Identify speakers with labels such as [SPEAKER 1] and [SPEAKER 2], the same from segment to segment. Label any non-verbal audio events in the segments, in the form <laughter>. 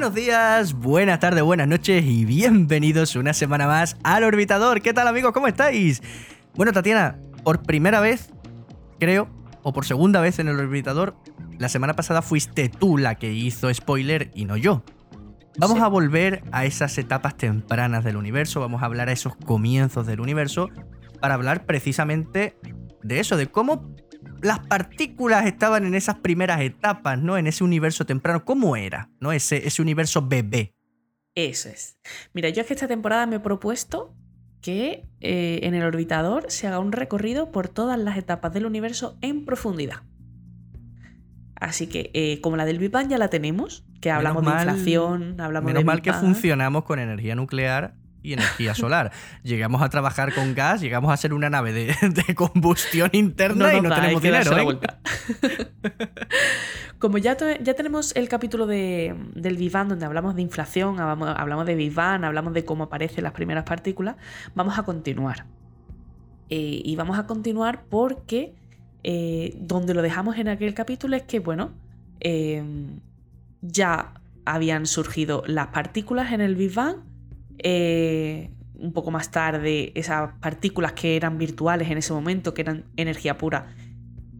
[SPEAKER 1] Buenos días, buenas tardes, buenas noches y bienvenidos una semana más al Orbitador. ¿Qué tal amigos? ¿Cómo estáis? Bueno, Tatiana, por primera vez, creo, o por segunda vez en el Orbitador, la semana pasada fuiste tú la que hizo spoiler y no yo. Vamos
[SPEAKER 2] Sí.
[SPEAKER 1] a volver a esas etapas tempranas del universo, vamos a hablar a esos comienzos del universo, para hablar precisamente de eso, de cómo las partículas estaban en esas primeras etapas, ¿no? En ese universo temprano, ¿cómo era, ¿no? Ese, ese universo bebé.
[SPEAKER 2] Eso es. Mira, yo es que esta temporada me he propuesto que eh, en el orbitador se haga un recorrido por todas las etapas del universo en profundidad. Así que, eh, como la del Big Bang ya la tenemos, que hablamos
[SPEAKER 1] mal-
[SPEAKER 2] de inflación, hablamos
[SPEAKER 1] Menos
[SPEAKER 2] de
[SPEAKER 1] mal
[SPEAKER 2] Big
[SPEAKER 1] que funcionamos con energía nuclear y energía solar. <laughs> llegamos a trabajar con gas, llegamos a ser una nave de, <laughs> de combustión interna
[SPEAKER 2] No
[SPEAKER 1] y no
[SPEAKER 2] da,
[SPEAKER 1] tenemos dinero, ¿eh?
[SPEAKER 2] vuelta. <laughs> Como ya, ya tenemos el capítulo de, del Bang donde hablamos de inflación, hablamos, hablamos de Bang, hablamos de cómo aparecen las primeras partículas, vamos a continuar. Eh, y vamos a continuar porque eh, donde lo dejamos en aquel capítulo es que, bueno, eh, ya habían surgido las partículas en el Big Bang. Eh, un poco más tarde, esas partículas que eran virtuales en ese momento, que eran energía pura,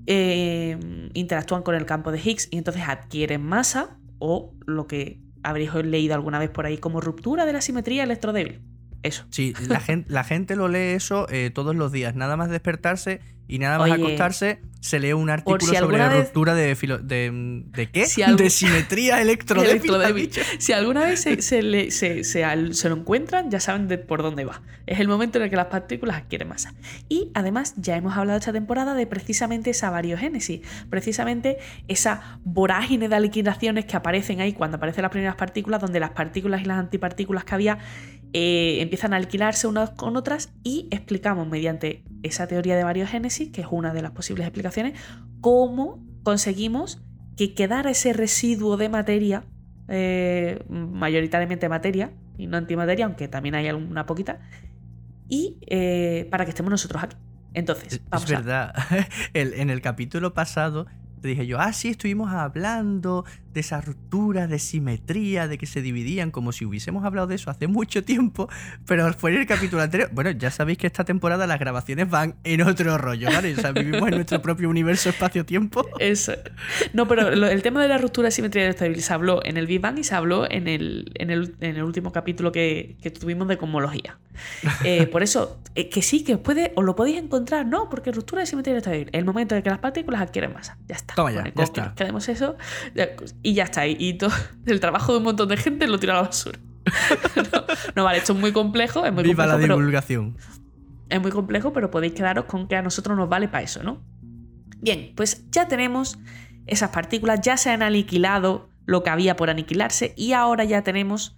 [SPEAKER 2] eh, interactúan con el campo de Higgs y entonces adquieren masa o lo que habréis leído alguna vez por ahí como ruptura de la simetría electrodébil. Eso.
[SPEAKER 1] Sí, la <laughs> gente, la gente lo lee eso eh, todos los días. Nada más despertarse y nada más
[SPEAKER 2] Oye,
[SPEAKER 1] acostarse, se lee un artículo
[SPEAKER 2] si
[SPEAKER 1] sobre
[SPEAKER 2] vez-
[SPEAKER 1] ruptura de, filo- de. ¿De qué?
[SPEAKER 2] Si algo-
[SPEAKER 1] De simetría <laughs> electrodébil.
[SPEAKER 2] Si alguna vez se, se le- se- se al- se lo encuentran, ya saben de por dónde va. Es el momento en el que las partículas adquieren masa. Y además, ya hemos hablado esta temporada de precisamente esa variogénesis, precisamente esa vorágine de liquidaciones que aparecen ahí cuando aparecen las primeras partículas, donde las partículas y las antipartículas que había eh, empiezan a alquilarse unas con otras y explicamos mediante esa teoría de variogénesis, que es una de las posibles explicaciones, cómo conseguimos que quedara ese residuo de materia, eh, mayoritariamente materia y no antimateria, aunque también hay alguna poquita, y eh, para que estemos nosotros aquí. Entonces,
[SPEAKER 1] Es,
[SPEAKER 2] vamos
[SPEAKER 1] es
[SPEAKER 2] a-
[SPEAKER 1] verdad. <laughs> El- en el capítulo pasado te dije yo, ah, sí, estuvimos hablando de esa ruptura, de simetría, de que se dividían, como si hubiésemos hablado de eso hace mucho tiempo, pero fue en el capítulo anterior. Bueno, ya sabéis que esta temporada las grabaciones van en otro rollo, ¿vale? O sea, vivimos en nuestro propio universo espacio-tiempo.
[SPEAKER 2] Eso. No, pero lo- el tema de la ruptura de simetría electrodébil se habló en el Big Bang y se habló en el, en el, en el último capítulo que, que tuvimos de cosmología. Eh, por eso, eh, que sí, que os, puede, os lo podéis encontrar, ¿no? Porque ruptura de simetría electrodébil, el momento en que las partículas adquieren masa. Ya está.
[SPEAKER 1] Toma ya, ya está.
[SPEAKER 2] que nos quedemos eso ya- y ya está. Y, todo <laughs> el trabajo de un montón de gente lo tira a la basura. <laughs> no, no, vale, esto es muy complejo, es muy
[SPEAKER 1] Viva la
[SPEAKER 2] complejo,
[SPEAKER 1] divulgación.
[SPEAKER 2] es muy complejo, pero podéis quedaros con que a nosotros nos vale para eso, ¿no? Bien, pues ya tenemos esas partículas, ya se han aniquilado lo que había por aniquilarse y ahora ya tenemos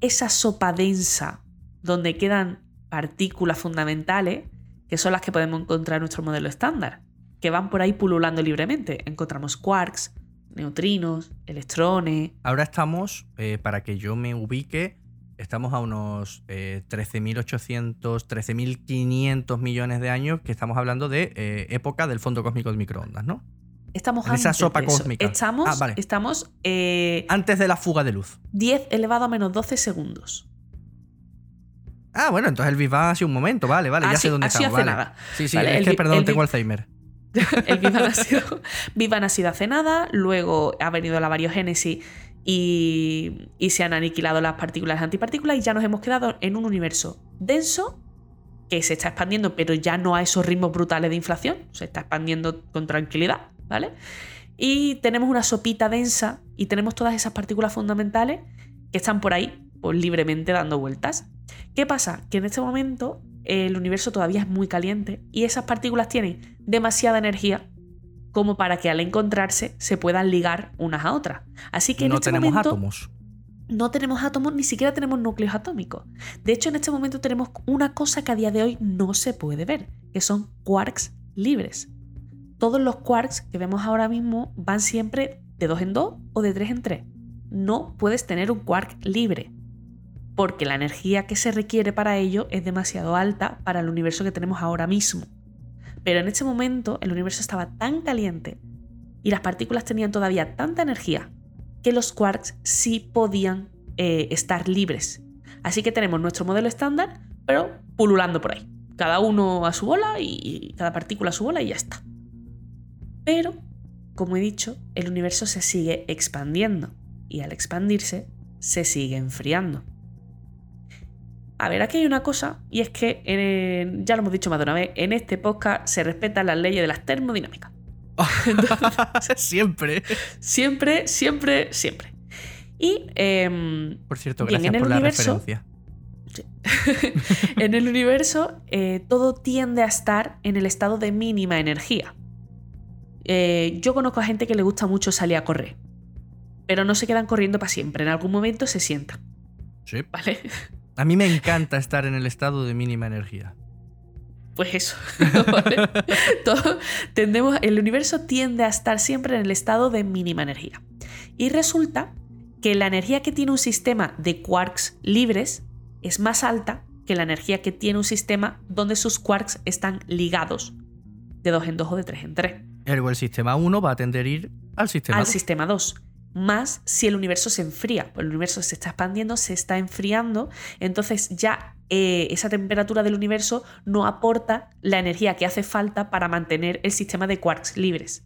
[SPEAKER 2] esa sopa densa donde quedan partículas fundamentales que son las que podemos encontrar en nuestro modelo estándar, que van por ahí pululando libremente. Encontramos quarks, neutrinos, electrones,
[SPEAKER 1] Ahora estamos, eh, para que yo me ubique, estamos a unos eh, 13.800, 13.500 millones de años, que estamos hablando de eh, época del fondo cósmico de microondas, ¿no?
[SPEAKER 2] Estamos
[SPEAKER 1] En esa
[SPEAKER 2] antes
[SPEAKER 1] sopa
[SPEAKER 2] de eso.
[SPEAKER 1] cósmica.
[SPEAKER 2] Estamos,
[SPEAKER 1] Ah, vale.
[SPEAKER 2] estamos eh,
[SPEAKER 1] Antes de la fuga de luz.
[SPEAKER 2] 10 elevado a menos 12 segundos.
[SPEAKER 1] Ah, bueno, entonces el Big Bang ha sido un momento, vale, vale, ya
[SPEAKER 2] Así-
[SPEAKER 1] sé dónde estamos.
[SPEAKER 2] hace
[SPEAKER 1] vale.
[SPEAKER 2] nada.
[SPEAKER 1] Sí, sí,
[SPEAKER 2] Vale,
[SPEAKER 1] es
[SPEAKER 2] el
[SPEAKER 1] que perdón,
[SPEAKER 2] el
[SPEAKER 1] tengo Alzheimer. <laughs>
[SPEAKER 2] El Bang ha sido, nada, luego ha venido la variogénesis y, y se han aniquilado las partículas antipartículas y ya nos hemos quedado en un universo denso que se está expandiendo, pero ya no a esos ritmos brutales de inflación, se está expandiendo con tranquilidad, ¿vale? Y tenemos una sopita densa y tenemos todas esas partículas fundamentales que están por ahí, pues libremente dando vueltas. ¿Qué pasa? Que en este momento el universo todavía es muy caliente y esas partículas tienen demasiada energía como para que al encontrarse se puedan ligar unas a otras. Así que en
[SPEAKER 1] No
[SPEAKER 2] este
[SPEAKER 1] tenemos
[SPEAKER 2] momento
[SPEAKER 1] átomos.
[SPEAKER 2] no tenemos átomos, ni siquiera tenemos núcleos atómicos. De hecho, en este momento tenemos una cosa que a día de hoy no se puede ver, que son quarks libres. Todos los quarks que vemos ahora mismo van siempre de 2 en 2 o de 3 en 3. No puedes tener un quark libre, porque la energía que se requiere para ello es demasiado alta para el universo que tenemos ahora mismo. Pero en este momento el universo estaba tan caliente y las partículas tenían todavía tanta energía que los quarks sí podían eh, estar libres. Así que tenemos nuestro modelo estándar, pero pululando por ahí. Cada uno a su bola y cada partícula a su bola y ya está. Pero, como he dicho, el universo se sigue expandiendo y al expandirse se sigue enfriando. A ver, aquí hay una cosa, y es que, ya lo hemos dicho más de una vez, en este podcast se respetan las leyes de las termodinámicas. <laughs>
[SPEAKER 1] siempre.
[SPEAKER 2] Siempre, siempre, siempre. Y. Em,
[SPEAKER 1] por cierto, gracias por la referencia. <laughs>
[SPEAKER 2] en el universo, eh, todo tiende a estar en el estado de mínima energía. Eh, yo conozco a gente que le gusta mucho salir a correr, pero no se quedan corriendo para siempre. En algún momento se sientan.
[SPEAKER 1] Sí. ¿Vale? A mí me encanta estar en el estado de mínima energía.
[SPEAKER 2] Pues eso. <laughs> tendemos, el universo tiende a estar siempre en el estado de mínima energía. Y resulta que la energía que tiene un sistema de quarks libres es más alta que la energía que tiene un sistema donde sus quarks están ligados de 2 en 2 o de 3 en 3.
[SPEAKER 1] Ergo, el sistema 1 va a tender a ir al sistema
[SPEAKER 2] al
[SPEAKER 1] 2.
[SPEAKER 2] sistema 2. Más si el universo se enfría. Pues el universo se está expandiendo, se está enfriando. Entonces ya eh, esa temperatura del universo no aporta la energía que hace falta para mantener el sistema de quarks libres.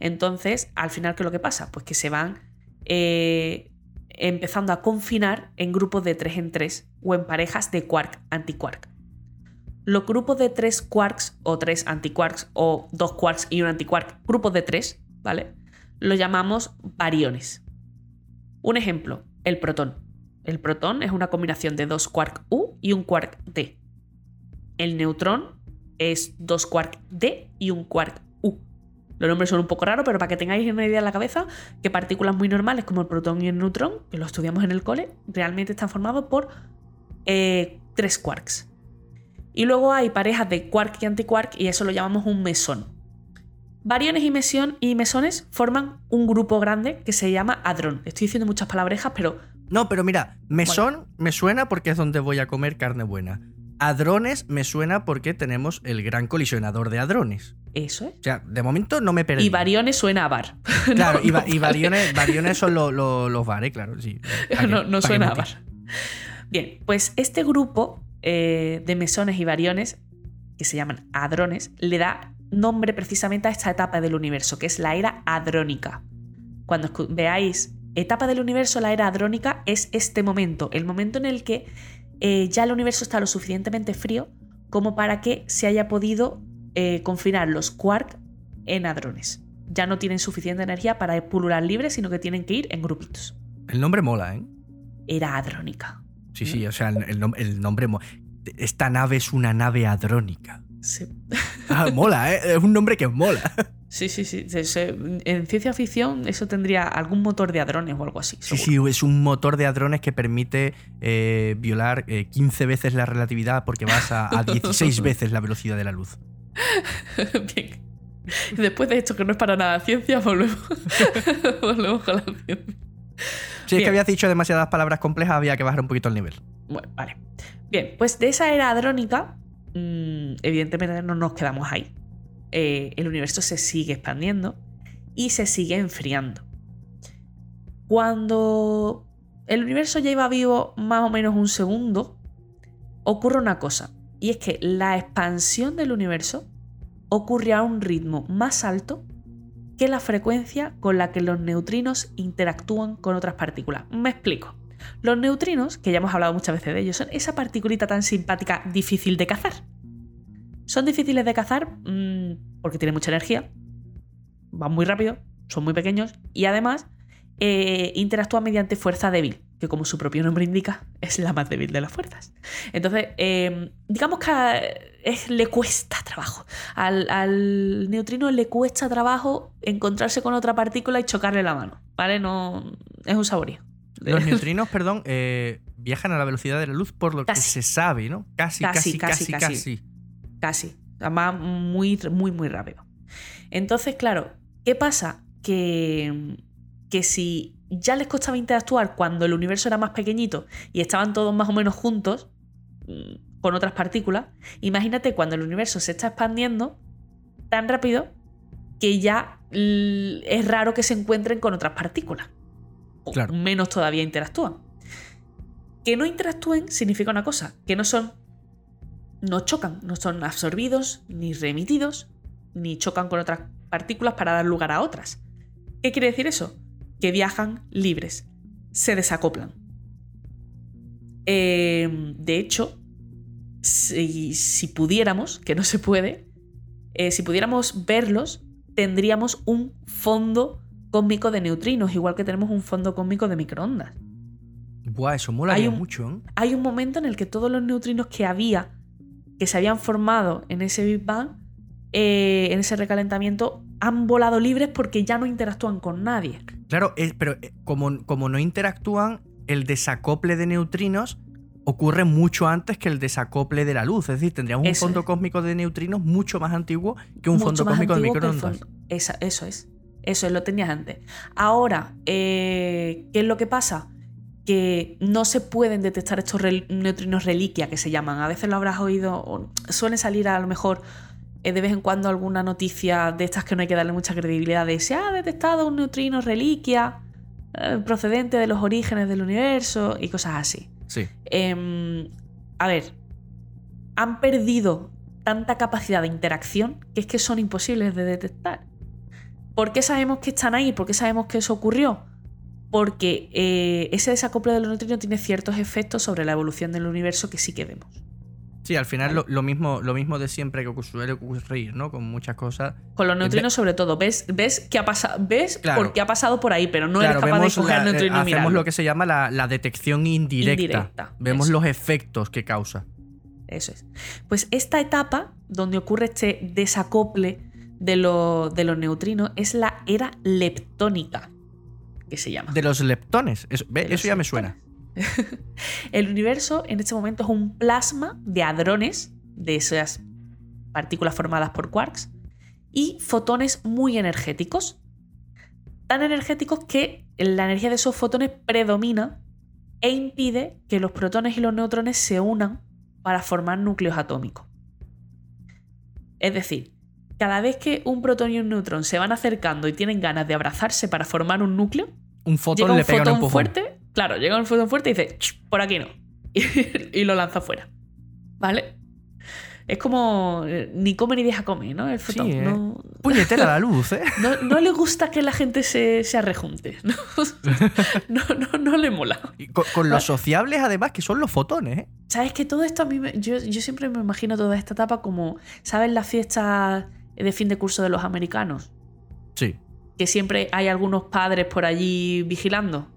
[SPEAKER 2] Entonces, al final, ¿qué es lo que pasa? Pues que se van eh, empezando a confinar en grupos de 3 en 3 o en parejas de quark-antiquark. Los grupos de 3 quarks o 3 antiquarks o 2 quarks y un antiquark, grupos de 3, ¿vale? Lo llamamos bariones. Un ejemplo, el protón. El protón es una combinación de dos quark U y un quark D. El neutrón es dos quark D y un quark U. Los nombres son un poco raros, pero para que tengáis una idea en la cabeza, que partículas muy normales como el protón y el neutrón, que lo estudiamos en el cole, realmente están formados por eh, tres quarks. Y luego hay parejas de quark y antiquark y eso lo llamamos un mesón. Variones y, y mesones forman un grupo grande que se llama hadrón. Estoy diciendo muchas palabrejas, pero
[SPEAKER 1] no, pero mira, mesón me suena porque es donde voy a comer carne buena. Hadrones me suena porque tenemos el gran colisionador de hadrones.
[SPEAKER 2] Eso es.
[SPEAKER 1] O sea, de momento no me perdí.
[SPEAKER 2] Y variones suena a bar. <laughs>
[SPEAKER 1] Claro, y, <laughs> variones, son los bares, claro, sí.
[SPEAKER 2] no, suena a bar. Bien, pues este grupo eh, de mesones y variones, que se llaman hadrones, le da nombre precisamente a esta etapa del universo, que es la era hadrónica. Cuando veáis etapa del universo, la era hadrónica, es este momento, el momento en el que eh, ya el universo está lo suficientemente frío como para que se haya podido eh, confinar los quark en hadrones. Ya no tienen suficiente energía para pulular libre, sino que tienen que ir en grupitos.
[SPEAKER 1] El nombre mola, ¿eh?
[SPEAKER 2] Era hadrónica.
[SPEAKER 1] Sí, sí, o sea, el, el nombre... Esta nave es una nave hadrónica.
[SPEAKER 2] Sí.
[SPEAKER 1] Ah, mola, ¿eh? Es un nombre que mola.
[SPEAKER 2] Sí, sí, sí. En ciencia ficción eso tendría algún motor de hadrones o algo así.
[SPEAKER 1] Sí, sí, es un motor de hadrones que permite eh, violar 15 eh, veces la relatividad porque vas a, 16 <laughs> veces la velocidad de la luz. <laughs>
[SPEAKER 2] Bien. Después de esto, que no es para nada ciencia, volvemos, <laughs> volvemos con la ciencia.
[SPEAKER 1] Si es que habías dicho demasiadas palabras complejas, había que bajar un poquito el nivel.
[SPEAKER 2] Bueno, vale. Bien, pues de esa era hadrónica, mm, evidentemente no nos quedamos ahí. Eh, el universo se sigue expandiendo y se sigue enfriando. Cuando el universo ya iba vivo más o menos un segundo, ocurre una cosa, y es que la expansión del universo ocurre a un ritmo más alto que la frecuencia con la que los neutrinos interactúan con otras partículas. Me explico. Los neutrinos, que ya hemos hablado muchas veces de ellos, son esa particulita tan simpática difícil de cazar. Son difíciles de cazar mm, porque tienen mucha energía, van muy rápido, son muy pequeños y además eh, interactúan mediante fuerza débil, que como su propio nombre indica, es la más débil de las fuerzas. Entonces, em, digamos que le cuesta trabajo. Al, neutrino le cuesta trabajo encontrarse con otra partícula y chocarle la mano, ¿vale? No, es un saborío.
[SPEAKER 1] Los <laughs> neutrinos, perdón, eh, viajan a la velocidad de la luz por lo que se sabe, ¿no? casi, casi, casi. casi. casi
[SPEAKER 2] casi. Además, muy, muy, muy rápido. Entonces, claro, ¿qué pasa? Que, que si ya les costaba interactuar cuando el universo era más pequeñito y estaban todos más o menos juntos mm, con otras partículas, imagínate cuando el universo se está expandiendo tan rápido que ya es raro que se encuentren con otras partículas.
[SPEAKER 1] Claro.
[SPEAKER 2] menos todavía interactúan. Que no interactúen significa una cosa, que no son. no chocan, no son absorbidos, ni remitidos, ni chocan con otras partículas para dar lugar a otras. ¿Qué quiere decir eso? Que viajan libres, se desacoplan. Eh, de hecho, si, si pudiéramos, que no se puede, eh, si pudiéramos verlos, tendríamos un fondo cósmico de neutrinos, igual que tenemos un fondo cósmico de microondas.
[SPEAKER 1] Buah, eso molaría
[SPEAKER 2] Hay un-
[SPEAKER 1] mucho, ¿eh?
[SPEAKER 2] Hay un momento en el que todos los neutrinos que había, que se habían formado en ese Big Bang, eh, en ese recalentamiento, han volado libres porque ya no interactúan con nadie.
[SPEAKER 1] Claro, es- pero eh, como, como no interactúan, el desacople de neutrinos ocurre mucho antes que el desacople de la luz. Es decir, tendríamos un fondo
[SPEAKER 2] es.
[SPEAKER 1] cósmico de neutrinos mucho más antiguo que un
[SPEAKER 2] Mucho
[SPEAKER 1] fondo cósmico de microondas.
[SPEAKER 2] fondo. Esa- eso es. Eso es, lo tenías antes. Ahora, eh, ¿qué es lo que pasa? Que no se pueden detectar estos rel- neutrinos reliquia que se llaman. A veces lo habrás oído, o suelen salir a lo mejor eh, de vez en cuando alguna noticia de estas que no hay que darle mucha credibilidad de se ha detectado un neutrino reliquia eh, procedente de los orígenes del universo y cosas así.
[SPEAKER 1] Sí.
[SPEAKER 2] Em, a ver, han perdido tanta capacidad de interacción que es que son imposibles de detectar. ¿Por qué sabemos que están ahí? ¿Por qué sabemos que eso ocurrió? Porque eh, ese desacople de los neutrinos tiene ciertos efectos sobre la evolución del universo que sí que vemos.
[SPEAKER 1] Sí, al final lo, lo mismo, lo mismo de siempre que suele ocurrir, ¿no? Con muchas cosas.
[SPEAKER 2] Con los neutrinos, sobre todo, ves, ves qué ha pasado, ves
[SPEAKER 1] Claro.
[SPEAKER 2] por qué ha pasado por ahí, pero no
[SPEAKER 1] claro,
[SPEAKER 2] eres capaz de coger
[SPEAKER 1] la-
[SPEAKER 2] neutrino y
[SPEAKER 1] hacemos
[SPEAKER 2] mirarlo.
[SPEAKER 1] lo que se llama la, la detección indirecta.
[SPEAKER 2] Indirecta,
[SPEAKER 1] Vemos
[SPEAKER 2] eso.
[SPEAKER 1] los efectos que causa.
[SPEAKER 2] Eso es. Pues esta etapa donde ocurre este desacople de, lo- de los neutrinos es la era leptónica, que se llama.
[SPEAKER 1] De los leptones. Eso, ve, ya me suena. <laughs>
[SPEAKER 2] El universo en este momento es un plasma de hadrones, de esas partículas formadas por quarks, y fotones muy energéticos. Tan energéticos que la energía de esos fotones predomina e impide que los protones y los neutrones se unan para formar núcleos atómicos. Es decir, cada vez que un protón y un neutrón se van acercando y tienen ganas de abrazarse para formar un núcleo,
[SPEAKER 1] Un fotón
[SPEAKER 2] llega un
[SPEAKER 1] le pega un
[SPEAKER 2] fotón
[SPEAKER 1] empujón.
[SPEAKER 2] fuerte, claro, llega un fotón fuerte y dice, "Ch, por aquí no. Y, <laughs> y lo lanza fuera. ¿Vale? Es como eh, ni come ni deja comer, ¿no? El fotón.
[SPEAKER 1] Sí, ¿eh?
[SPEAKER 2] no,
[SPEAKER 1] Puñetera la <laughs> luz, ¿eh?
[SPEAKER 2] no, no le gusta que la gente se, se arrejunte. <laughs> ¿no? No, no, no le mola.
[SPEAKER 1] Y con, con los sociables, además, que son los fotones, ¿eh?
[SPEAKER 2] ¿Sabes que todo esto a mí... me- yo, yo siempre me imagino toda esta etapa como... ¿Sabes las fiestas de fin de curso de los americanos?
[SPEAKER 1] Sí.
[SPEAKER 2] que siempre hay algunos padres por allí vigilando.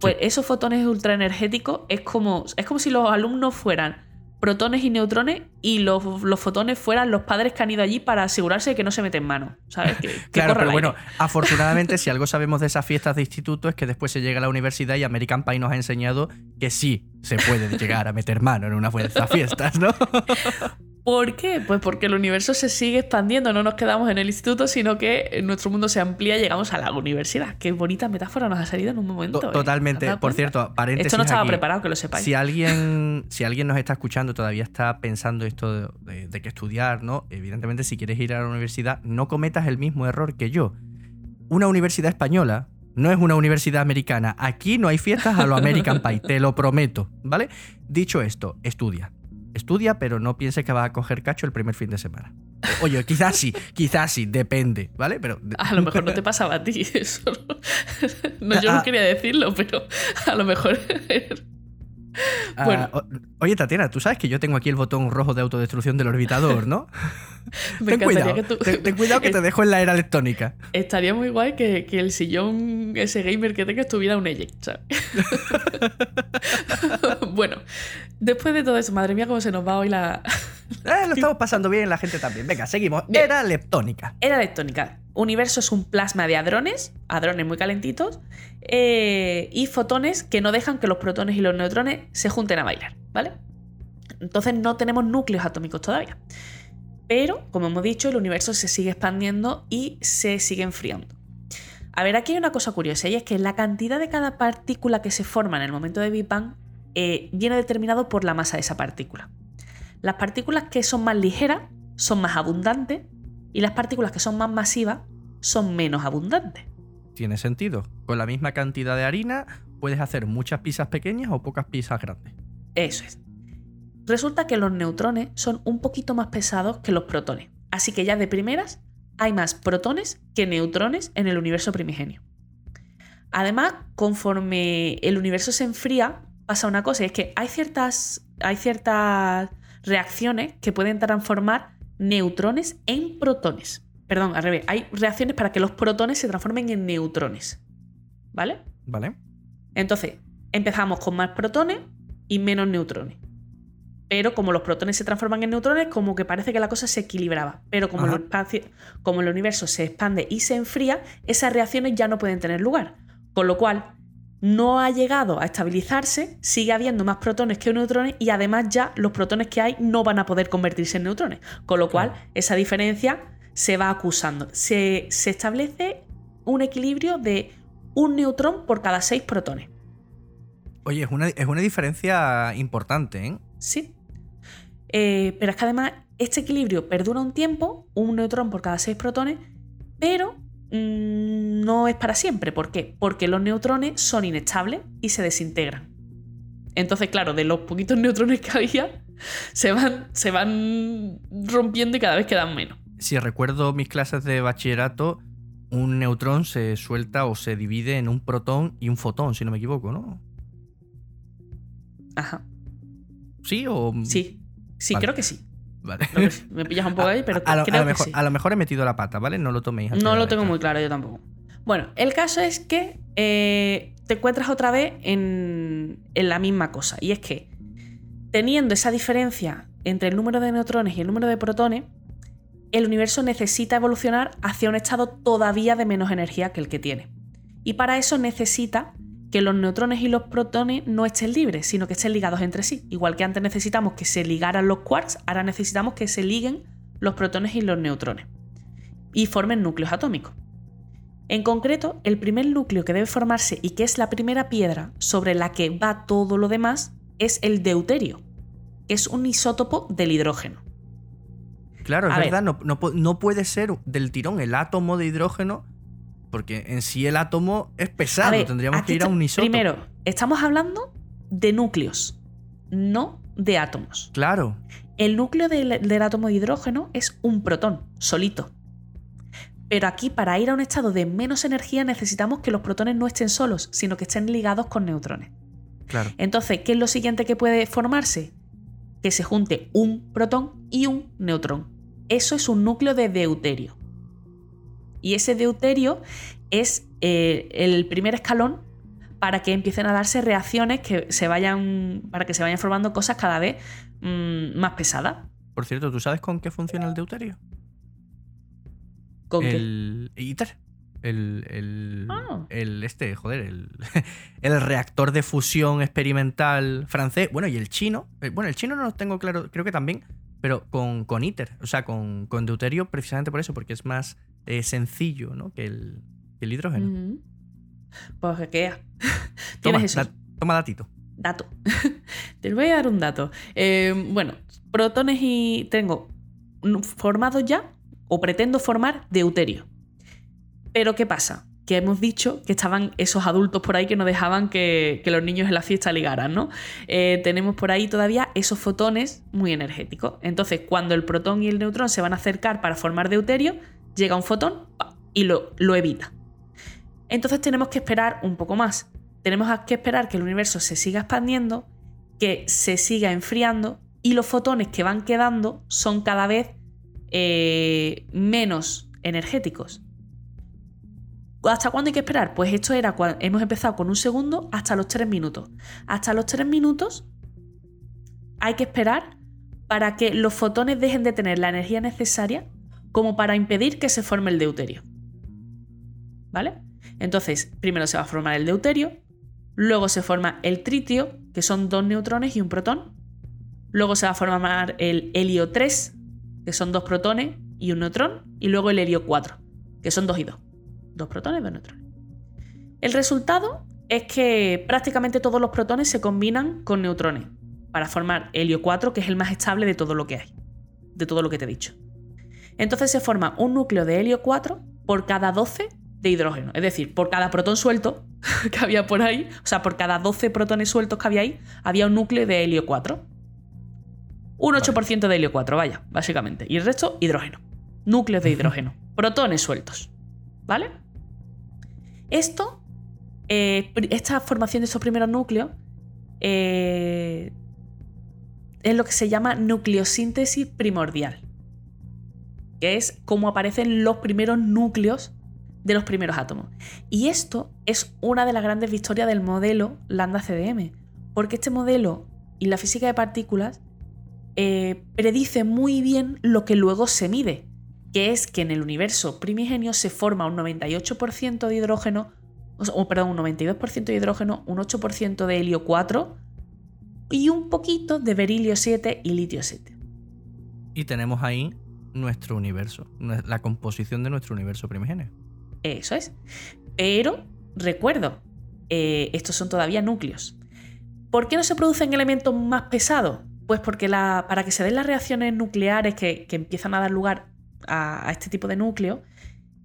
[SPEAKER 2] Pues esos fotones ultraenergéticos es como, es como si los alumnos fueran protones y neutrones y los, los fotones fueran los padres que han ido allí para asegurarse de que no se meten manos. ¿Sabes? Que, <laughs> que
[SPEAKER 1] Claro, pero bueno, <laughs> afortunadamente, si algo sabemos de esas fiestas de instituto es que después se llega a la universidad y American Pie nos ha enseñado que sí se puede llegar a meter mano en una de fiestas, ¿no? <laughs>
[SPEAKER 2] ¿Por qué? Pues porque el universo se sigue expandiendo, no nos quedamos en el instituto, sino que nuestro mundo se amplía y llegamos a la universidad. Qué bonita metáfora nos ha salido en un momento.
[SPEAKER 1] To-
[SPEAKER 2] ¿eh?
[SPEAKER 1] Totalmente.
[SPEAKER 2] ¿Te has dado
[SPEAKER 1] Por cierto, paréntesis
[SPEAKER 2] Esto no estaba
[SPEAKER 1] aquí.
[SPEAKER 2] preparado, que lo sepáis.
[SPEAKER 1] Si alguien, <laughs> si alguien nos está escuchando, todavía está pensando esto de, de- de que estudiar, ¿no? Evidentemente, si quieres ir a la universidad, no cometas el mismo error que yo. Una universidad española no es una universidad americana. Aquí no hay fiestas a lo American Pie, te lo prometo, ¿vale? Dicho esto, estudia. Estudia, pero no pienses que vas a coger cacho el primer fin de semana. Oye, quizás sí, quizás sí, depende, ¿vale? Pero
[SPEAKER 2] A lo mejor no te pasaba a ti <laughs> eso. No, <laughs> no, yo
[SPEAKER 1] Ah.
[SPEAKER 2] no quería decirlo, pero a lo mejor. <laughs>
[SPEAKER 1] Ah,
[SPEAKER 2] Bueno.
[SPEAKER 1] oye, Tatiana, tú sabes que yo tengo aquí el botón rojo de autodestrucción del orbitador, ¿no? <laughs>
[SPEAKER 2] Me
[SPEAKER 1] ten
[SPEAKER 2] encantaría
[SPEAKER 1] cuidado,
[SPEAKER 2] que tú-
[SPEAKER 1] ten, ten cuidado que te dejo en la era electrónica.
[SPEAKER 2] Estaría muy guay que, que el sillón, ese gamer que tenga, estuviera un eject, ¿sabes? <laughs> bueno, después de todo eso, madre mía, cómo se nos va hoy la.
[SPEAKER 1] Eh, lo estamos pasando bien, la gente también. Venga, seguimos.
[SPEAKER 2] Bien.
[SPEAKER 1] Era leptónica.
[SPEAKER 2] Era electrónica. Universo es un plasma de hadrones, hadrones muy calentitos, eh, y fotones que no dejan que los protones y los neutrones se junten a bailar, ¿vale? Entonces no tenemos núcleos atómicos todavía. Pero, como hemos dicho, el universo se sigue expandiendo y se sigue enfriando. A ver, aquí hay una cosa curiosa y es que la cantidad de cada partícula que se forma en el momento de Big Bang eh, viene determinado por la masa de esa partícula. Las partículas que son más ligeras son más abundantes y las partículas que son más masivas son menos abundantes.
[SPEAKER 1] tiene sentido. Con la misma cantidad de harina puedes hacer muchas pizzas pequeñas o pocas pizzas grandes.
[SPEAKER 2] Eso es. Resulta que los neutrones son un poquito más pesados que los protones. Así que ya de primeras hay más protones que neutrones en el universo primigenio. Además, conforme el universo se enfría, pasa una cosa, y es que hay ciertas, hay ciertas reacciones que pueden transformar neutrones en protones. Perdón, al revés. Hay reacciones para que los protones se transformen en neutrones. ¿Vale?
[SPEAKER 1] Vale.
[SPEAKER 2] Entonces, empezamos con más protones y menos neutrones. Pero como los protones se transforman en neutrones, como que parece que la cosa se equilibraba. Pero como el, espacio- como el universo se expande y se enfría, esas reacciones ya no pueden tener lugar. Con lo cual, no ha llegado a estabilizarse, sigue habiendo más protones que neutrones y además ya los protones que hay no van a poder convertirse en neutrones. Con lo cual, esa diferencia se va acusando. Se, se establece un equilibrio de un neutrón por cada seis protones.
[SPEAKER 1] Oye, es una, es una diferencia importante, ¿eh?
[SPEAKER 2] Sí. Eh, pero es que además este equilibrio perdura un tiempo, un neutrón por cada seis protones, pero mm, no es para siempre. ¿Por qué? Porque los neutrones son inestables y se desintegran. Entonces, claro, de los poquitos neutrones que había, se van, se van rompiendo y cada vez quedan menos.
[SPEAKER 1] Si recuerdo mis clases de bachillerato, un neutrón se suelta o se divide en un protón y un fotón, si no me equivoco, ¿no?
[SPEAKER 2] Ajá.
[SPEAKER 1] ¿Sí o...?
[SPEAKER 2] Sí. Sí,
[SPEAKER 1] Vale.
[SPEAKER 2] creo que sí.
[SPEAKER 1] Vale.
[SPEAKER 2] Que sí. Me pillas un poco ahí, pero <laughs>
[SPEAKER 1] a, lo,
[SPEAKER 2] creo
[SPEAKER 1] a lo
[SPEAKER 2] que
[SPEAKER 1] mejor,
[SPEAKER 2] sí.
[SPEAKER 1] a lo mejor he metido la pata, ¿vale? No lo toméis.
[SPEAKER 2] No lo tengo muy claro yo tampoco. Bueno, el caso es que eh, te encuentras otra vez en, en la misma cosa. Y es que teniendo esa diferencia entre el número de neutrones y el número de protones, el universo necesita evolucionar hacia un estado todavía de menos energía que el que tiene. Y para eso necesita que los neutrones y los protones no estén libres, sino que estén ligados entre sí. Igual que antes necesitamos que se ligaran los quarks, ahora necesitamos que se liguen los protones y los neutrones. Y formen núcleos atómicos. En concreto, el primer núcleo que debe formarse y que es la primera piedra sobre la que va todo lo demás es el deuterio, que es un isótopo del hidrógeno.
[SPEAKER 1] Claro, es
[SPEAKER 2] A
[SPEAKER 1] verdad, no, no pu- no puede ser del tirón el átomo de hidrógeno, porque en sí el átomo es pesado,
[SPEAKER 2] ver,
[SPEAKER 1] tendríamos que ir a un isótopo.
[SPEAKER 2] Primero, estamos hablando de núcleos, no de átomos.
[SPEAKER 1] Claro,
[SPEAKER 2] El núcleo del, del átomo de hidrógeno es un protón, solito. Pero aquí, para ir a un estado de menos energía, necesitamos que los protones no estén solos, sino que estén ligados con neutrones.
[SPEAKER 1] claro.
[SPEAKER 2] Entonces, ¿qué es lo siguiente que puede formarse? Que se junte un protón y un neutrón. Eso es un núcleo de deuterio. Y ese deuterio es eh, el primer escalón para que empiecen a darse reacciones que se vayan. para que se vayan formando cosas cada vez mm, más pesadas.
[SPEAKER 1] Por cierto, ¿tú sabes con qué funciona el deuterio?
[SPEAKER 2] ¿Con qué?
[SPEAKER 1] el ITER. El, el,
[SPEAKER 2] Ah.
[SPEAKER 1] el este, joder, el, <laughs> el reactor de fusión experimental francés. Bueno, y el chino. eh, Bueno, el chino no lo tengo claro, creo que también, pero con, con ITER, o sea, con, con deuterio precisamente por eso, porque es más eh, sencillo ¿no? que, el, que el hidrógeno.
[SPEAKER 2] Pues que queda. <laughs>
[SPEAKER 1] Toma,
[SPEAKER 2] eso.
[SPEAKER 1] da- toma datito.
[SPEAKER 2] Dato. <laughs> Te voy a dar un dato. Eh, bueno, protones y. Tengo formados ya, o pretendo formar, deuterio. Pero ¿qué pasa? Que hemos dicho que estaban esos adultos por ahí que no dejaban que, los niños en la fiesta ligaran, ¿no? Eh, tenemos por ahí todavía esos fotones muy energéticos. Entonces, cuando el protón y el neutrón se van a acercar para formar deuterio, llega un fotón y lo, lo evita. Entonces tenemos que esperar un poco más. Tenemos que esperar que el universo se siga expandiendo, que se siga enfriando y los fotones que van quedando son cada vez eh, menos energéticos. ¿Hasta cuándo hay que esperar? Pues esto era cuando hemos empezado con un segundo hasta los 3 minutos. Hasta los 3 minutos hay que esperar para que los fotones dejen de tener la energía necesaria como para impedir que se forme el deuterio. ¿Vale? Entonces, primero se va a formar el deuterio, luego se forma el tritio, que son dos neutrones y un protón. Luego se va a formar el helio 3, que son dos protones y un neutrón. Y luego el helio 4, que son dos y dos. Dos protones dos neutrones. El resultado es que prácticamente todos los protones se combinan con neutrones para formar helio 4, que es el más estable de todo lo que hay, de todo lo que te he dicho. Entonces se forma un núcleo de helio 4 por cada 12 de hidrógeno. Es decir, por cada protón suelto <laughs> que había por ahí, o sea, por cada 12 protones sueltos que había ahí, había un núcleo de helio 4. Un 8% de helio 4, vaya, básicamente. Y el resto, hidrógeno. Núcleos de hidrógeno. Protones sueltos. ¿Vale? Esto, eh, esta formación de estos primeros núcleos, eh, es lo que se llama nucleosíntesis primordial, que es cómo aparecen los primeros núcleos de los primeros átomos. Y esto es una de las grandes victorias del modelo Lambda CDM, porque este modelo y la física de partículas eh, predice muy bien lo que luego se mide, que es que en el universo primigenio se forma un 98% de hidrógeno, o, perdón, un 92% de hidrógeno, un 8% de helio 4 y un poquito de berilio 7 y litio 7.
[SPEAKER 1] Y tenemos ahí nuestro universo, la composición de nuestro universo primigenio.
[SPEAKER 2] Eso es. Pero, recuerdo, eh, estos son todavía núcleos. ¿Por qué no se producen elementos más pesados? Pues porque para que se den las reacciones nucleares que, empiezan a dar lugar a, este tipo de núcleo,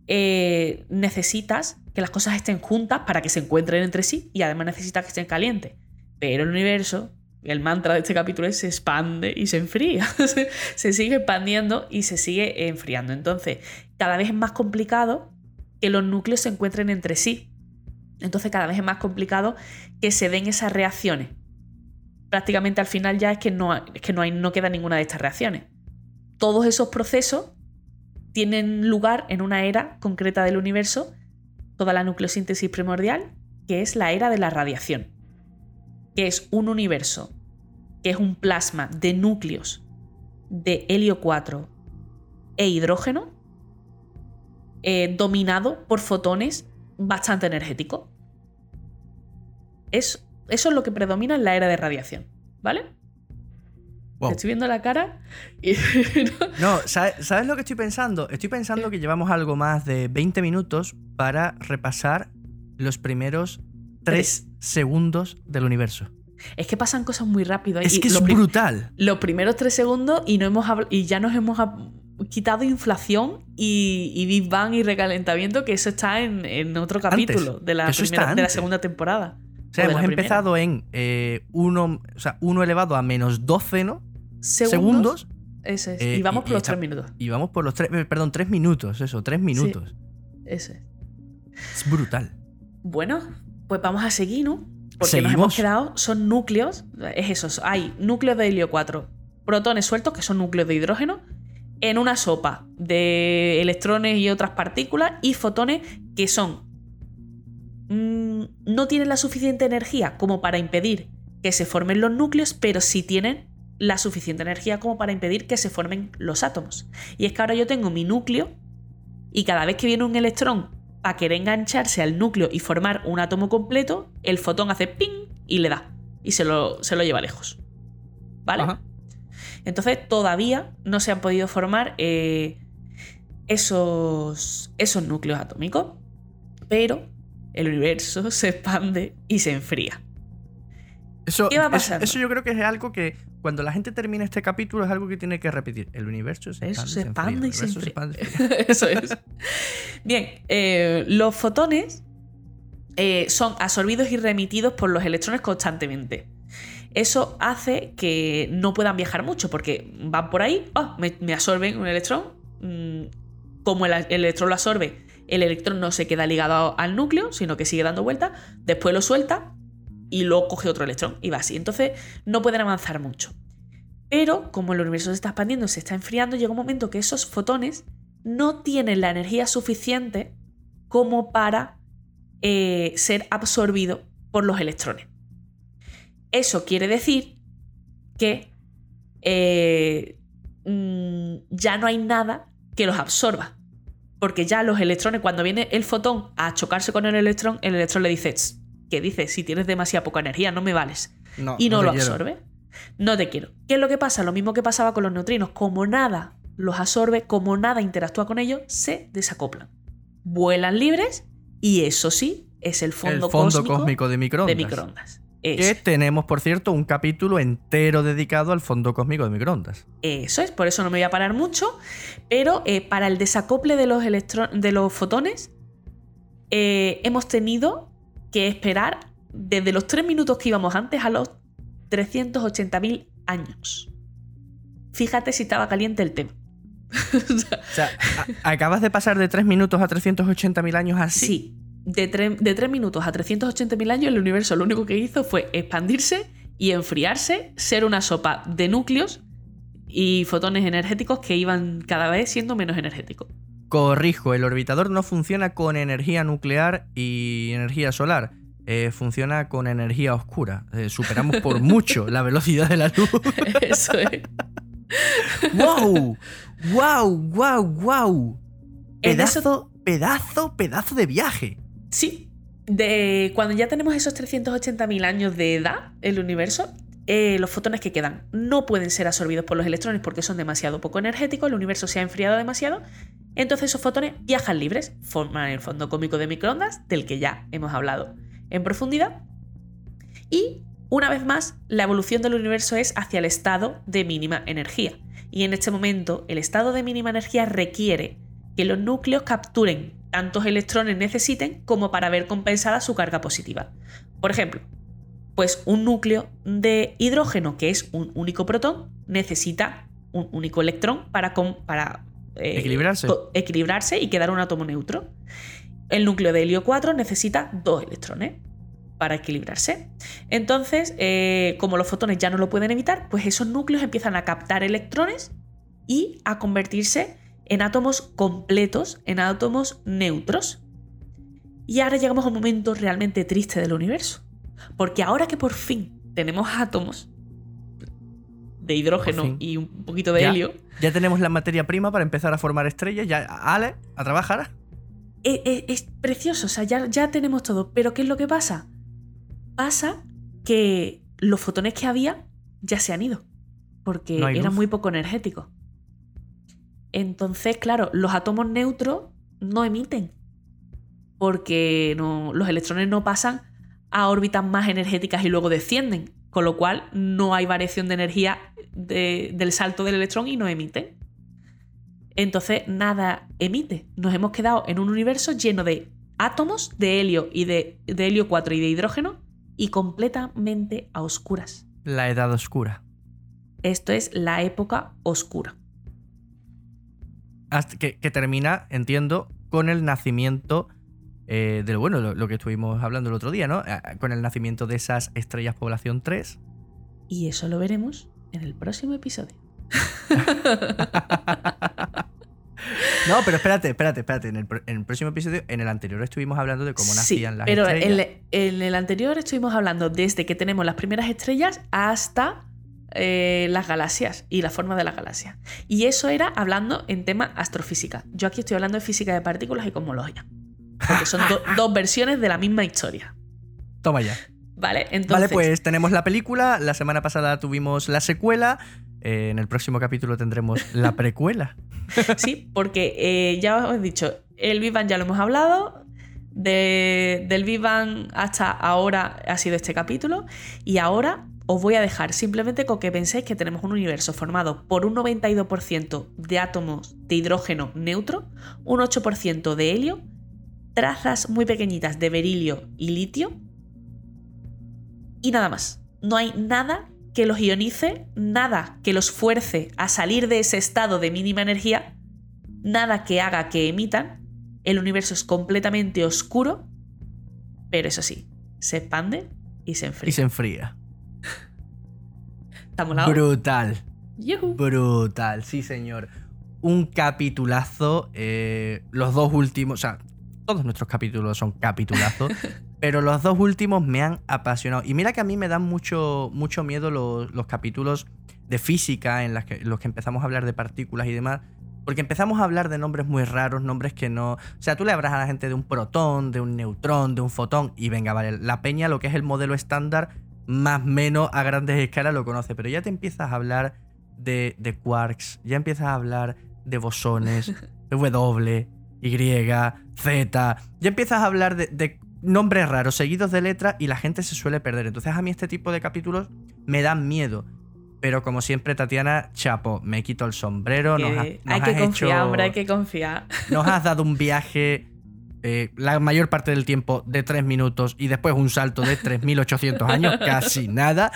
[SPEAKER 2] eh, necesitas que las cosas estén juntas para que se encuentren entre sí y además necesitas que estén calientes. Pero el universo el mantra de este capítulo es se expande y se enfría. <laughs> se sigue expandiendo y se sigue enfriando. Entonces, cada vez es más complicado que los núcleos se encuentren entre sí. Entonces, cada vez es más complicado que se den esas reacciones. Prácticamente al final ya es que no, que no, hay, no queda ninguna de estas reacciones. Todos esos procesos tienen lugar en una era concreta del universo, toda la nucleosíntesis primordial, que es la era de la radiación que es un universo, que es un plasma de núcleos de helio 4 e hidrógeno, eh, dominado por fotones bastante energéticos. Es, eso es lo que predomina en la era de radiación, ¿vale? estoy viendo la cara y... <laughs>
[SPEAKER 1] no, ¿sabes, lo que estoy pensando? Estoy pensando que llevamos algo más de 20 minutos para repasar los primeros tres segundos del universo.
[SPEAKER 2] Es que pasan cosas muy rápido.
[SPEAKER 1] Es que es brutal.
[SPEAKER 2] Los primeros tres segundos y, no hemos y ya nos hemos quitado inflación y, Big Bang y recalentamiento, que eso está en, otro capítulo de, la de la segunda temporada.
[SPEAKER 1] O sea, hemos empezado en 1 eh, o sea, uno elevado a menos 12, ¿no?
[SPEAKER 2] Segundos. Eso es. y eh, vamos por los tres minutos.
[SPEAKER 1] Y vamos por los tres, perdón, tres minutos, eso, tres minutos.
[SPEAKER 2] Eso es.
[SPEAKER 1] Es brutal.
[SPEAKER 2] Bueno, pues vamos a seguir, ¿no? Porque nos hemos quedado, son núcleos, es eso, hay núcleos de helio 4, protones sueltos, que son núcleos de hidrógeno, en una sopa de electrones y otras partículas, y fotones que son. Mm, no tienen la suficiente energía como para impedir que se formen los núcleos, pero sí tienen la suficiente energía como para impedir que se formen los átomos. Y es que ahora yo tengo mi núcleo, y cada vez que viene un electrón para querer engancharse al núcleo y formar un átomo completo, el fotón hace ping y le da. Y se lo, se lo lleva lejos. ¿Vale? Entonces todavía no se han podido formar eh, esos, esos núcleos atómicos. Pero el universo <laughs> se expande y se enfría.
[SPEAKER 1] Eso, ¿Qué va pasando? Eso, yo creo que es algo que cuando la gente termina este capítulo es algo que tiene que repetir. El universo se expande,
[SPEAKER 2] y se expande. Eso es. Bien, eh, los fotones eh, son absorbidos y remitidos por los electrones constantemente. Eso hace que no puedan viajar mucho porque van por ahí, oh, me, absorben un electrón. Mm, como el, el electrón lo absorbe, el electrón no se queda ligado al núcleo, sino que sigue dando vueltas, después lo suelta y luego coge otro electrón y va así. Entonces no pueden avanzar mucho. Pero como el universo se está expandiendo, se está enfriando, llega un momento que esos fotones no tienen la energía suficiente como para eh, ser absorbidos por los electrones. Eso quiere decir que eh, mm, ya no hay nada que los absorba. Porque ya los electrones, cuando viene el fotón a chocarse con el electrón, el electrón le dice, que dice, si tienes demasiada poca energía, no me vales. y no, lo absorbe. No te quiero. ¿Qué es lo que pasa? Lo mismo que pasaba con los neutrinos. Como nada los absorbe, como nada interactúa con ellos, se desacoplan. Vuelan libres y eso sí, es el fondo,
[SPEAKER 1] el fondo cósmico, de microondas. Que tenemos, por cierto, un capítulo entero dedicado al fondo cósmico de microondas.
[SPEAKER 2] Eso es, por eso no me voy a parar mucho. Pero eh, para el desacople de los, de los fotones, eh, hemos tenido que esperar desde los 3 minutos que íbamos antes a los 380.000 años. Fíjate si estaba caliente el tema. <laughs>
[SPEAKER 1] o sea, acabas de pasar de 3 minutos a 380.000 años así.
[SPEAKER 2] Sí, de, de 3 minutos a 380.000 años el universo lo único que hizo fue expandirse y enfriarse, ser una sopa de núcleos y fotones energéticos que iban cada vez siendo menos energéticos.
[SPEAKER 1] Corrijo, el orbitador no funciona con energía nuclear y energía solar. Eh, funciona con energía oscura. Eh, superamos por <laughs> mucho la velocidad de la luz. <laughs>
[SPEAKER 2] Eso es.
[SPEAKER 1] ¡Wow! ¡Wow! ¡Wow! ¡Wow! Pedazo, pedazo, pedazo de viaje.
[SPEAKER 2] Sí. De cuando ya tenemos esos 380.000 años de edad, el universo, eh, los fotones que quedan no pueden ser absorbidos por los electrones porque son demasiado poco energéticos, el universo se ha enfriado demasiado, entonces esos fotones viajan libres, forman el fondo cómico de microondas, del que ya hemos hablado en profundidad, y una vez más, la evolución del universo es hacia el estado de mínima energía. Y en este momento, el estado de mínima energía requiere que los núcleos capturen tantos electrones necesiten como para ver compensada su carga positiva. Por ejemplo, pues un núcleo de hidrógeno que es un único protón necesita un único electrón para, para
[SPEAKER 1] eh, equilibrarse.
[SPEAKER 2] equilibrarse y quedar un átomo neutro. El núcleo de helio 4 necesita dos electrones para equilibrarse. Entonces, eh, como los fotones ya no lo pueden evitar, pues esos núcleos empiezan a captar electrones y a convertirse en átomos completos, en átomos neutros. Y ahora llegamos a un momento realmente triste del universo. Porque ahora que por fin tenemos átomos de hidrógeno y un poquito de helio.
[SPEAKER 1] Ya tenemos la materia prima para empezar a formar estrellas. Ya, Ale, a trabajar.
[SPEAKER 2] Es, es, es precioso, o sea, ya, ya tenemos todo. Pero ¿qué es lo que pasa? Pasa que los fotones que había ya se han ido, porque eran muy poco energéticos. Entonces, claro, los átomos neutros no emiten, porque los electrones no pasan a órbitas más energéticas y luego descienden, con lo cual no hay variación de energía del salto del electrón y no emiten. Entonces, nada emite. Nos hemos quedado en un universo lleno de átomos de helio y de, de helio 4 y de hidrógeno y completamente a oscuras.
[SPEAKER 1] La edad oscura.
[SPEAKER 2] Esto es la época oscura.
[SPEAKER 1] Hasta que, termina, entiendo, con el nacimiento eh, del, bueno, lo, que estuvimos hablando el otro día, ¿no? Con el nacimiento de esas estrellas población 3.
[SPEAKER 2] Y eso lo veremos en el próximo episodio. <laughs>
[SPEAKER 1] No, pero espérate, espérate, espérate. En el, próximo episodio, en el anterior estuvimos hablando de cómo nacían las estrellas.
[SPEAKER 2] Pero en, el anterior estuvimos hablando desde que tenemos las primeras estrellas hasta eh, las galaxias y la forma de las galaxias. Y eso era hablando en tema astrofísica. Yo aquí estoy hablando de física de partículas y cosmología. Porque son <laughs> dos versiones de la misma historia.
[SPEAKER 1] Toma ya.
[SPEAKER 2] Vale, entonces.
[SPEAKER 1] Vale, pues tenemos la película. La semana pasada tuvimos la secuela. Eh, en el próximo capítulo tendremos la <laughs> precuela.
[SPEAKER 2] sí, porque eh, ya os he dicho, el Bang ya lo hemos hablado. del Bang hasta ahora ha sido este capítulo. Y ahora os voy a dejar simplemente con que penséis que tenemos un universo formado por un 92% de átomos de hidrógeno neutro, un 8% de helio, trazas muy pequeñitas de berilio y litio. Y nada más. No hay nada que los ionice, nada que los fuerce a salir de ese estado de mínima energía, nada que haga que emitan. El universo es completamente oscuro, pero eso sí, se expande y se enfría.
[SPEAKER 1] Y se enfría.
[SPEAKER 2] ¿Estamos
[SPEAKER 1] Brutal. Brutal, sí, señor. Un capitulazo. Eh, los dos últimos, o sea, todos nuestros capítulos son capitulazos. <laughs> Pero los dos últimos me han apasionado. Y mira que a mí me dan mucho, mucho miedo los, capítulos de física en, los que empezamos a hablar de partículas y demás. Porque empezamos a hablar de nombres muy raros, nombres que no. O sea, tú le hablas a la gente de un protón, de un neutrón, de un fotón, y venga, vale, la peña, lo que es el modelo estándar, más o menos a grandes escalas lo conoce. Pero ya te empiezas a hablar de, de quarks, ya empiezas a hablar de bosones, <laughs> W, Y, Z. Ya empiezas a hablar de, de nombres raros seguidos de letras y la gente se suele perder. Entonces a mí este tipo de capítulos me dan miedo. Pero como siempre, Tatiana, chapo, me quito el sombrero.
[SPEAKER 2] hay que confiar, hombre, hay que confiar.
[SPEAKER 1] Nos has dado un viaje eh, la mayor parte del tiempo de tres minutos y después un salto de 3.800 años, <laughs> casi nada,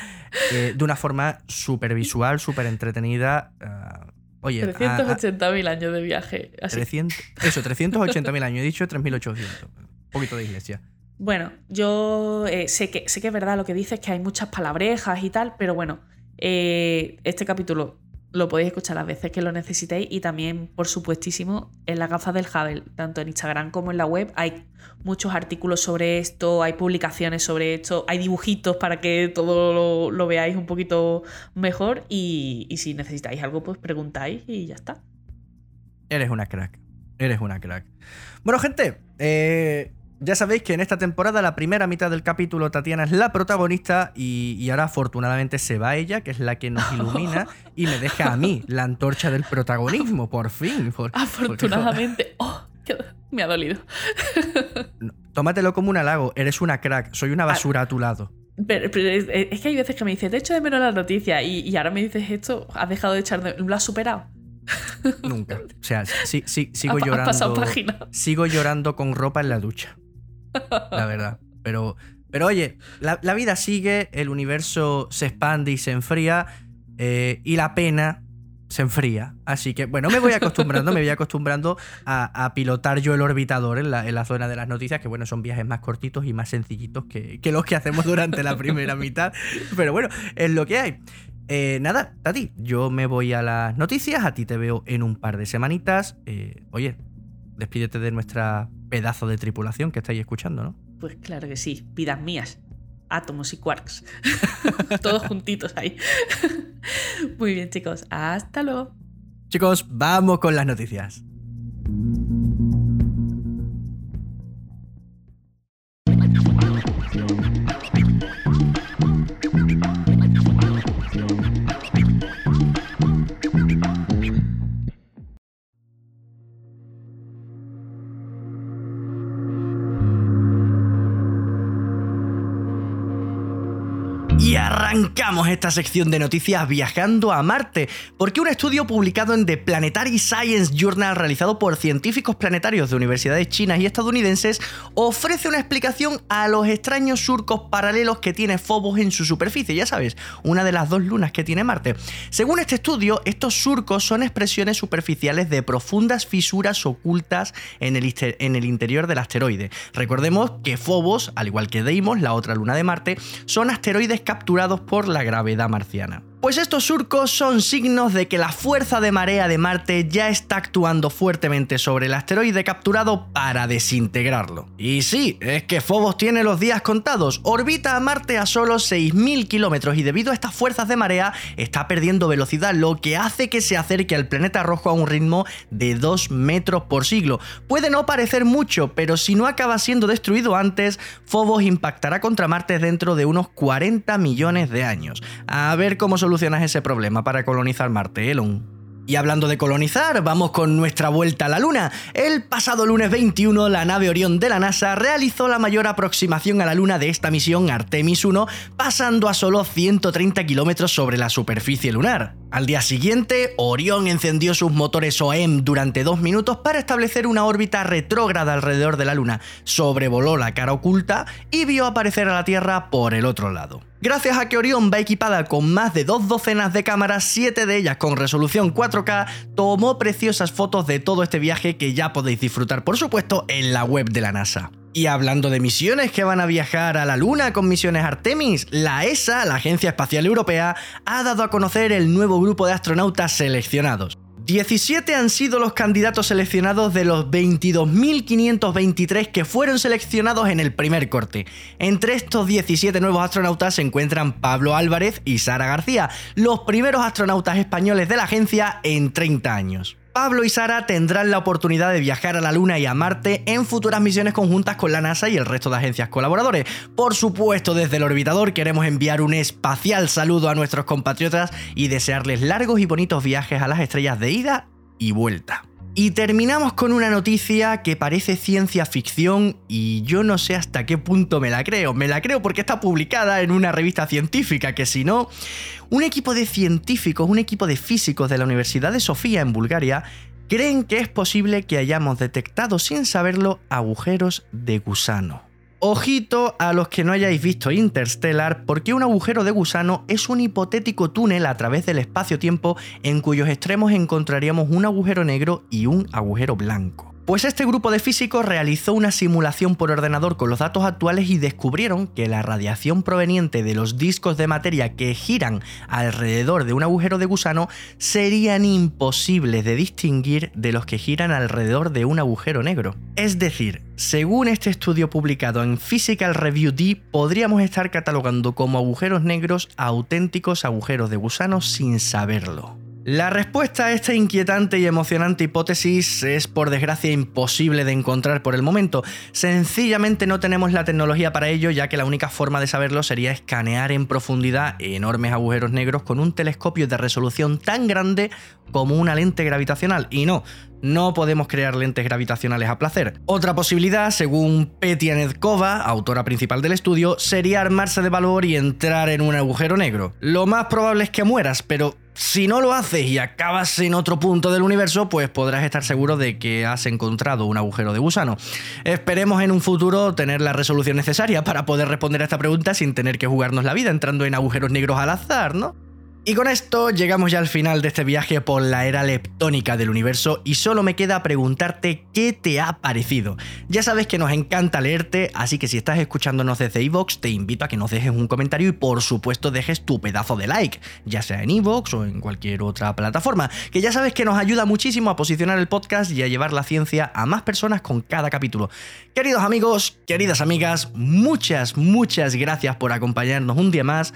[SPEAKER 1] eh, de una forma súper visual, súper entretenida. Uh, oye,
[SPEAKER 2] 380.000 años de viaje. Así.
[SPEAKER 1] 300, eso, 380.000 años. He dicho 3.800. Un poquito de iglesia.
[SPEAKER 2] Bueno, yo eh, sé, que, sé que es verdad lo que dices, que hay muchas palabrejas y tal, pero bueno, este capítulo lo podéis escuchar las veces que lo necesitéis y también, por supuestísimo, en las gafas del Hubble, tanto en Instagram como en la web, hay muchos artículos sobre esto, hay publicaciones sobre esto, hay dibujitos para que todo lo, veáis un poquito mejor y, y si necesitáis algo, pues preguntáis y ya está.
[SPEAKER 1] Eres una crack, eres una crack. Bueno, gente, eh, ya sabéis que en esta temporada, la primera mitad del capítulo, Tatiana es la protagonista y, ahora afortunadamente se va ella, que es la que nos ilumina, y me deja a mí la antorcha del protagonismo, por fin.
[SPEAKER 2] afortunadamente. oh, me ha dolido.
[SPEAKER 1] tómatelo como un halago, eres una crack, soy una basura a tu lado.
[SPEAKER 2] Pero, es, que hay veces que me dices, de hecho de menos la noticia, y, ahora me dices esto, has dejado de echar, ¿lo has superado?
[SPEAKER 1] Nunca. O sea, sí, sí, sigo llorando. Sigo llorando con ropa en la ducha la verdad. Pero, pero oye, la, vida sigue, el universo se expande y se enfría, eh, y la pena se enfría. Así que, bueno, me voy acostumbrando, me voy acostumbrando a, pilotar yo el orbitador en la, zona de las noticias, que bueno, son viajes más cortitos y más sencillitos que, los que hacemos durante la primera mitad. Pero bueno, es lo que hay. Eh, nada, Tati, yo me voy a las noticias, a ti te veo en un par de semanitas. Eh, oye, despídete de nuestra pedazo de tripulación que estáis escuchando, ¿no?
[SPEAKER 2] Pues claro que sí, vidas mías, átomos y quarks, <laughs> todos juntitos ahí. <laughs> Muy bien chicos, hasta luego.
[SPEAKER 1] Chicos, vamos con las noticias. Esta sección de noticias viajando a Marte, porque un estudio publicado en The Planetary Science Journal realizado por científicos planetarios de universidades chinas y estadounidenses ofrece una explicación a los extraños surcos paralelos que tiene Phobos en su superficie, ya sabes, una de las dos lunas que tiene Marte. Según este estudio, estos surcos son expresiones superficiales de profundas fisuras ocultas en el, en el interior del asteroide. Recordemos que Phobos, al igual que Deimos, la otra luna de Marte, son asteroides capturados por la gravedad marciana. Pues estos surcos son signos de que la fuerza de marea de Marte ya está actuando fuertemente sobre el asteroide capturado para desintegrarlo. Y sí, es que Phobos tiene los días contados, orbita a Marte a solo 6.000 kilómetros y debido a estas fuerzas de marea está perdiendo velocidad, lo que hace que se acerque al planeta rojo a un ritmo de 2 metros por siglo. Puede no parecer mucho, pero si no acaba siendo destruido antes, Phobos impactará contra Marte dentro de unos 40 millones de años. A ver cómo solucionamos solucionas ese problema para colonizar Marte, Elon? Y hablando de colonizar, vamos con nuestra vuelta a la Luna. El pasado lunes 21, la nave Orión de la NASA realizó la mayor aproximación a la Luna de esta misión Artemis 1, pasando a solo 130 kilómetros sobre la superficie lunar. Al día siguiente, Orión encendió sus motores OEM durante dos minutos para establecer una órbita retrógrada alrededor de la Luna, sobrevoló la cara oculta y vio aparecer a la Tierra por el otro lado. Gracias a que Orión va equipada con más de dos docenas de cámaras, siete de ellas con resolución 4K, tomó preciosas fotos de todo este viaje que ya podéis disfrutar, por supuesto, en la web de la NASA. Y hablando de misiones que van a viajar a la Luna con misiones Artemis, la ESA, la Agencia Espacial Europea, ha dado a conocer el nuevo grupo de astronautas seleccionados. 17 han sido los candidatos seleccionados de los 22.523 que fueron seleccionados en el primer corte. Entre estos 17 nuevos astronautas se encuentran Pablo Álvarez y Sara García, los primeros astronautas españoles de la agencia en 30 años. Pablo y Sara tendrán la oportunidad de viajar a la Luna y a Marte en futuras misiones conjuntas con la NASA y el resto de agencias colaboradores. Por supuesto, desde el orbitador queremos enviar un espacial saludo a nuestros compatriotas y desearles largos y bonitos viajes a las estrellas de ida y vuelta. Y terminamos con una noticia que parece ciencia ficción y yo no sé hasta qué punto me la creo. Me la creo porque está publicada en una revista científica, que si no, un equipo de científicos, un equipo de físicos de la Universidad de Sofía en Bulgaria, creen que es posible que hayamos detectado sin saberlo agujeros de gusano. Ojito a los que no hayáis visto Interstellar, porque un agujero de gusano es un hipotético túnel a través del espacio-tiempo en cuyos extremos encontraríamos un agujero negro y un agujero blanco. Pues este grupo de físicos realizó una simulación por ordenador con los datos actuales y descubrieron que la radiación proveniente de los discos de materia que giran alrededor de un agujero de gusano serían imposibles de distinguir de los que giran alrededor de un agujero negro. Es decir, según este estudio publicado en Physical Review D, podríamos estar catalogando como agujeros negros auténticos agujeros de gusano sin saberlo. La respuesta a esta inquietante y emocionante hipótesis es por desgracia imposible de encontrar por el momento. Sencillamente no tenemos la tecnología para ello, ya que la única forma de saberlo sería escanear en profundidad enormes agujeros negros con un telescopio de resolución tan grande como una lente gravitacional. Y no, no podemos crear lentes gravitacionales a placer. Otra posibilidad, según Petia Nedkova, autora principal del estudio, sería armarse de valor y entrar en un agujero negro. Lo más probable es que mueras, pero si no lo haces y acabas en otro punto del universo, pues podrás estar seguro de que has encontrado un agujero de gusano. Esperemos en un futuro tener la resolución necesaria para poder responder a esta pregunta sin tener que jugarnos la vida entrando en agujeros negros al azar, ¿no? Y con esto llegamos ya al final de este viaje por la era leptónica del universo y solo me queda preguntarte qué te ha parecido. Ya sabes que nos encanta leerte, así que si estás escuchándonos desde iVoox te invito a que nos dejes un comentario y por supuesto dejes tu pedazo de like, ya sea en iVoox o en cualquier otra plataforma, que ya sabes que nos ayuda muchísimo a posicionar el podcast y a llevar la ciencia a más personas con cada capítulo. Queridos amigos, queridas amigas, muchas, muchas gracias por acompañarnos un día más.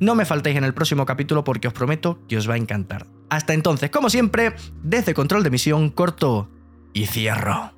[SPEAKER 1] No me faltéis en el próximo capítulo porque os prometo que os va a encantar. Hasta entonces, como siempre, desde control de misión corto y cierro.